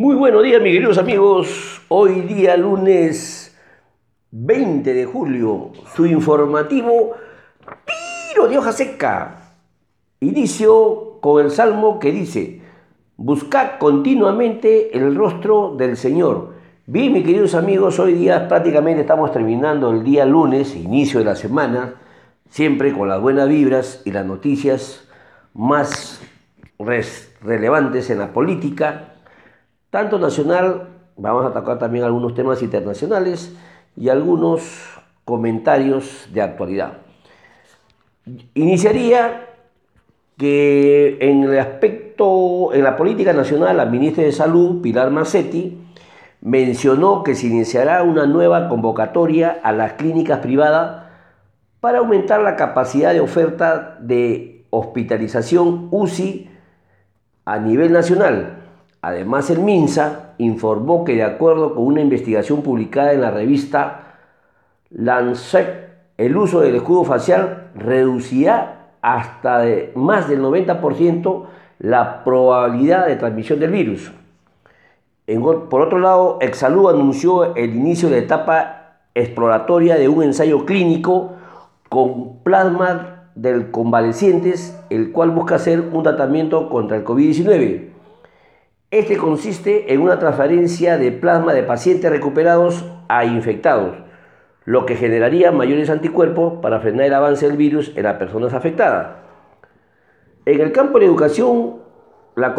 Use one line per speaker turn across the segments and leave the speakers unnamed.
Muy buenos días, mis queridos amigos. Hoy día lunes 20 de julio, su informativo tiro de hoja seca. Inicio con el salmo que dice, buscad continuamente el rostro del Señor. Bien, mis queridos amigos, hoy día prácticamente estamos terminando el día lunes, inicio de la semana, siempre con las buenas vibras y las noticias más relevantes en la política tanto nacional, vamos a tocar también algunos temas internacionales y algunos comentarios de actualidad. Iniciaría que en el aspecto, en la política nacional, la ministra de Salud, Pilar Massetti, mencionó que se iniciará una nueva convocatoria a las clínicas privadas para aumentar la capacidad de oferta de hospitalización UCI a nivel nacional Además, el MINSA informó que de acuerdo con una investigación publicada en la revista Lancet, el uso del escudo facial reducirá hasta de más del 90% la probabilidad de transmisión del virus. por otro lado, Exalud anunció el inicio de la etapa exploratoria de un ensayo clínico con plasma del convalecientes, el cual busca hacer un tratamiento contra el COVID-19. Este consiste en una transferencia de plasma de pacientes recuperados a infectados, lo que generaría mayores anticuerpos para frenar el avance del virus en las personas afectadas. En el campo de educación, la,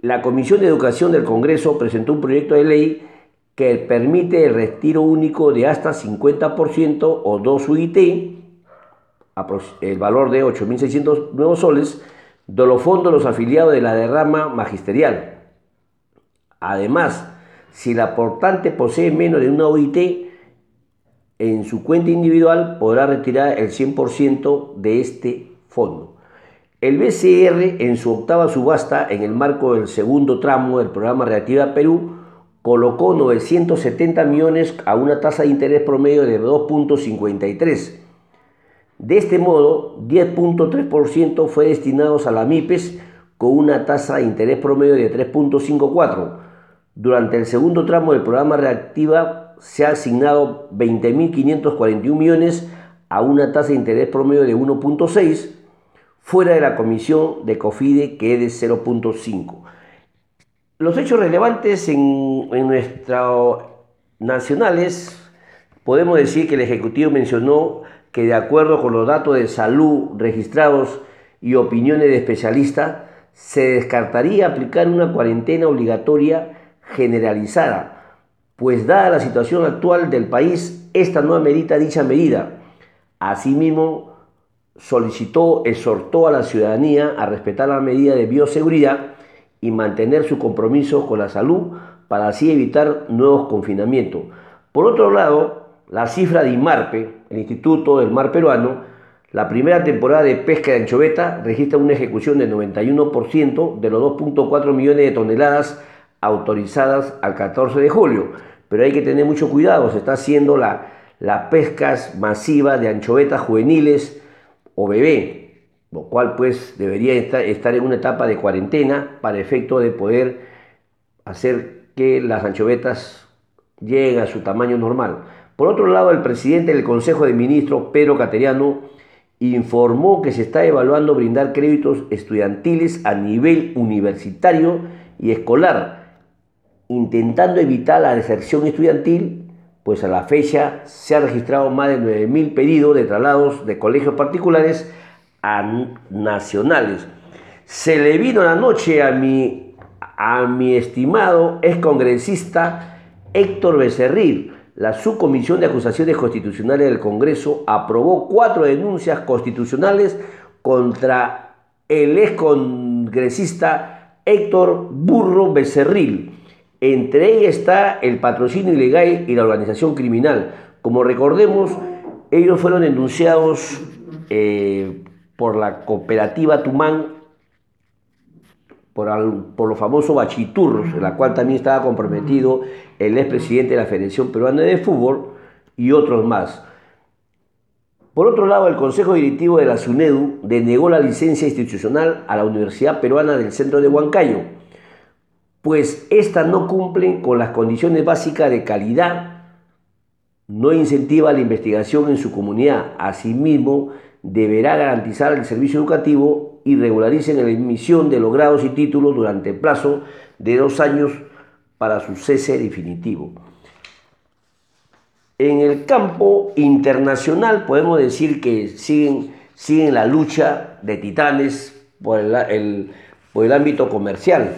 la Comisión de Educación del Congreso presentó un proyecto de ley que permite el retiro único de hasta 50% o 2 UIT, el valor de 8.600 nuevos soles, de los fondos los afiliados de la derrama magisterial. Además, si el aportante posee menos de una OIT en su cuenta individual, podrá retirar el 100% de este fondo. El BCR, en su octava subasta, en el marco del segundo tramo del programa Reactiva Perú, colocó 970 millones a una tasa de interés promedio de 2.53 de este modo, 10.3% fue destinado a la MIPES con una tasa de interés promedio de 3.54. Durante el segundo tramo del programa Reactiva se ha asignado 20.541 millones a una tasa de interés promedio de 1.6, fuera de la comisión de COFIDE que es de 0.5. Los hechos relevantes en, en nuestros nacionales, podemos decir que el Ejecutivo mencionó que de acuerdo con los datos de salud registrados y opiniones de especialistas, se descartaría aplicar una cuarentena obligatoria generalizada, pues dada la situación actual del país, esta no amerita dicha medida. Asimismo, solicitó, exhortó a la ciudadanía a respetar la medida de bioseguridad y mantener su compromiso con la salud para así evitar nuevos confinamientos. Por otro lado, la cifra de IMARPE, el Instituto del Mar Peruano, la primera temporada de pesca de anchoveta registra una ejecución del 91% de los 2.4 millones de toneladas autorizadas al 14 de julio. Pero hay que tener mucho cuidado, se está haciendo la, la pesca masiva de anchovetas juveniles o bebé, lo cual pues debería estar, estar en una etapa de cuarentena para efecto de poder hacer que las anchovetas lleguen a su tamaño normal. Por otro lado, el presidente del Consejo de Ministros, Pedro Cateriano, informó que se está evaluando brindar créditos estudiantiles a nivel universitario y escolar, intentando evitar la deserción estudiantil, pues a la fecha se han registrado más de 9.000 pedidos de traslados de colegios particulares a nacionales. Se le vino la noche a mi, a mi estimado excongresista Héctor Becerril, la Subcomisión de Acusaciones Constitucionales del Congreso aprobó cuatro denuncias constitucionales contra el excongresista Héctor Burro Becerril. Entre ellas está el patrocinio ilegal y la organización criminal. Como recordemos, ellos fueron denunciados eh, por la cooperativa Tumán por, los famosos bachiturros, en la cual también estaba comprometido el expresidente de la Federación Peruana de Fútbol y otros más. Por otro lado, el Consejo Directivo de la SUNEDU denegó la licencia institucional a la Universidad Peruana del Centro de Huancayo, pues éstas no cumplen con las condiciones básicas de calidad, no incentiva la investigación en su comunidad. Asimismo, deberá garantizar el servicio educativo y regularicen la emisión de los grados y títulos durante el plazo de dos años para su cese definitivo. En el campo internacional podemos decir que siguen, siguen la lucha de titanes por el, por el ámbito comercial.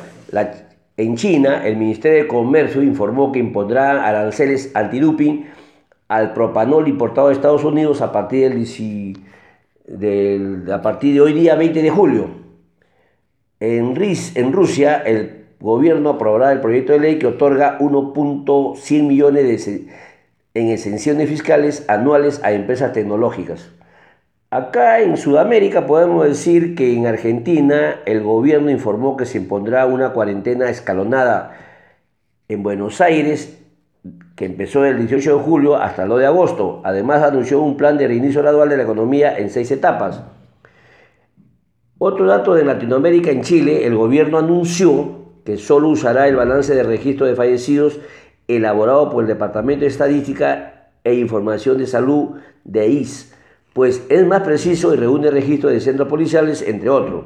en China, el Ministerio de Comercio informó que impondrá aranceles antiduping al propanol importado de Estados Unidos a partir, del, a partir de hoy día 20 de julio. En, en Rusia, el gobierno aprobará el proyecto de ley que otorga 1.100 millones de en exenciones fiscales anuales a empresas tecnológicas. Acá en Sudamérica podemos decir que en Argentina el gobierno informó que se impondrá una cuarentena escalonada en Buenos Aires que empezó el 18 de julio hasta el 2 de agosto. Además anunció un plan de reinicio gradual de la economía en seis etapas. Otro dato de Latinoamérica, en Chile, el gobierno anunció que solo usará el balance de registro de fallecidos elaborado por el Departamento de Estadística e Información de Salud de IS, pues es más preciso y reúne registros de centros policiales, entre otros.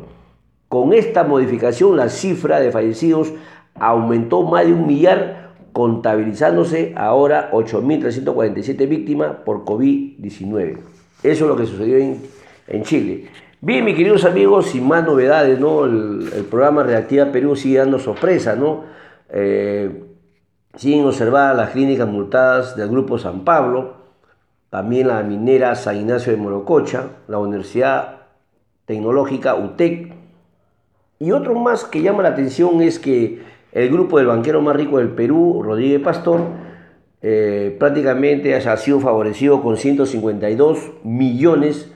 Con esta modificación, la cifra de fallecidos aumentó más de un millar, contabilizándose ahora 8.347 víctimas por COVID-19. Eso es lo que sucedió en, Chile. Bien, mis queridos amigos, sin más novedades, ¿no? El, programa Reactiva Perú sigue dando sorpresa, ¿no? Eh, Siguen observadas las clínicas multadas del Grupo San Pablo, también la minera San Ignacio de Morococha, la Universidad Tecnológica UTEC. Y otro más que llama la atención es que el grupo del banquero más rico del Perú, Rodríguez Pastor, eh, prácticamente ha sido favorecido con 152 millones,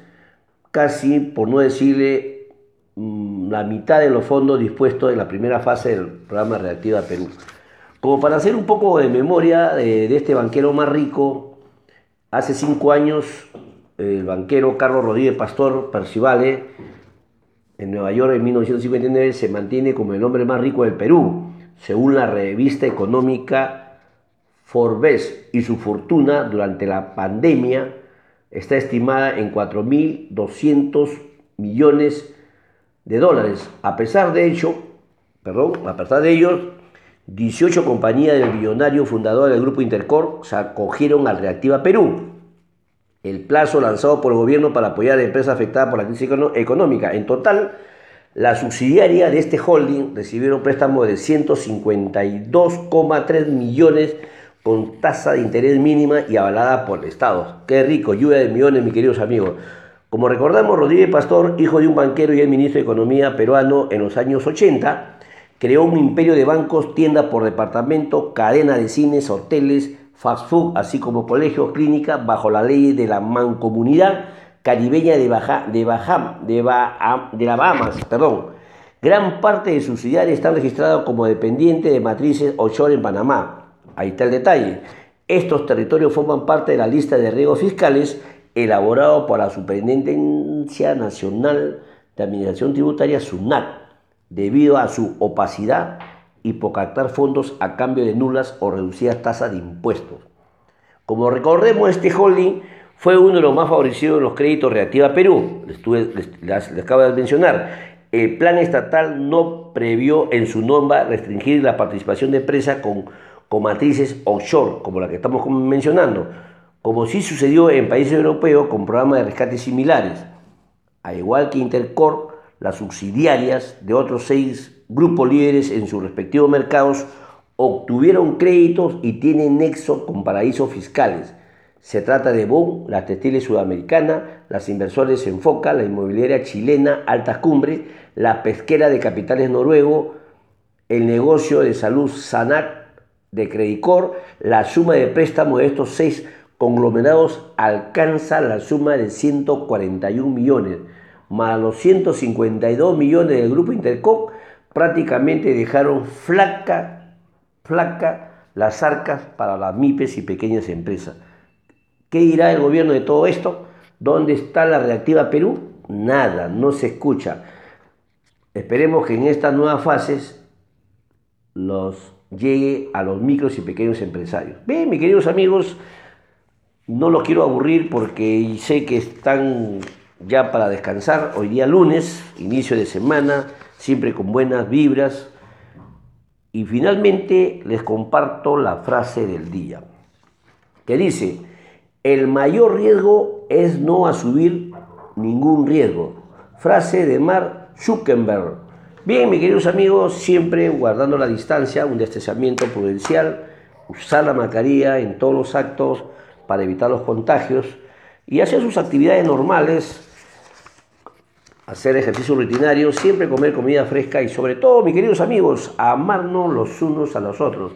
casi por no decirle mm, la mitad de los fondos dispuestos en la primera fase del programa Reactiva Perú. Como para hacer un poco de memoria de, este banquero más rico, hace cinco años el banquero Carlos Rodríguez Pastor Percivale, en Nueva York en 1959, se mantiene como el hombre más rico del Perú, según la revista económica Forbes, y su fortuna durante la pandemia está estimada en 4.200 millones de dólares. A pesar de ello, perdón, a pesar de ello, 18 compañías del billonario fundador del grupo Intercorp se acogieron al Reactiva Perú, el plazo lanzado por el gobierno para apoyar a empresas afectadas por la crisis económica. En total, las subsidiarias de este holding recibieron préstamos de 152,3 millones con tasa de interés mínima y avalada por el Estado. Qué rico, lluvia de millones, mis queridos amigos. Como recordamos, Rodríguez Pastor, hijo de un banquero y el ministro de Economía peruano en los años 80, Creó un imperio de bancos, tiendas por departamento, cadena de cines, hoteles, fast food, así como colegios, clínicas, bajo la ley de la mancomunidad caribeña de, Baja, de, la Bahamas. Perdón. Gran parte de sus ciudades están registrados como dependientes de matrices offshore en Panamá. Ahí está el detalle. Estos territorios forman parte de la lista de riesgos fiscales elaborado por la Superintendencia Nacional de Administración Tributaria, SUNAT debido a su opacidad y por captar fondos a cambio de nulas o reducidas tasas de impuestos. Como recordemos, este holding fue uno de los más favorecidos en los créditos Reactiva Perú, les, acabo de mencionar. El plan estatal no previó en su norma restringir la participación de empresas con, con matrices offshore, como la que estamos mencionando, como sí sucedió en países europeos con programas de rescate similares. Al igual que Intercorp, las subsidiarias de otros seis grupos líderes en sus respectivos mercados obtuvieron créditos y tienen nexo con paraísos fiscales. Se trata de BOM, la textiles sudamericana, las inversores Enfoca, la inmobiliaria chilena Altas Cumbres, la pesquera de capitales noruego, el negocio de salud Sanac de Credicor, la suma de préstamos de estos seis conglomerados alcanza la suma de 141 millones más los 152 millones del grupo Intercom, prácticamente dejaron flaca, flaca las arcas para las MIPES y pequeñas empresas. ¿Qué dirá el gobierno de todo esto? ¿Dónde está la reactiva Perú? Nada, no se escucha. Esperemos que en estas nuevas fases los llegue a los micros y pequeños empresarios. Bien, mis queridos amigos, no los quiero aburrir porque sé que están ya para descansar. Hoy día lunes, inicio de semana, siempre con buenas vibras. Y finalmente les comparto la frase del día, que dice, el mayor riesgo es no asumir ningún riesgo. Frase de Mark Zuckerberg. Bien, mis queridos amigos, siempre guardando la distancia, un distanciamiento prudencial, usar la mascarilla en todos los actos para evitar los contagios y hacer sus actividades normales, hacer ejercicio rutinario, siempre comer comida fresca y sobre todo, mis queridos amigos, amarnos los unos a los otros.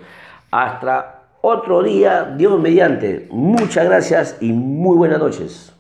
Hasta otro día, Dios mediante. Muchas gracias y muy buenas noches.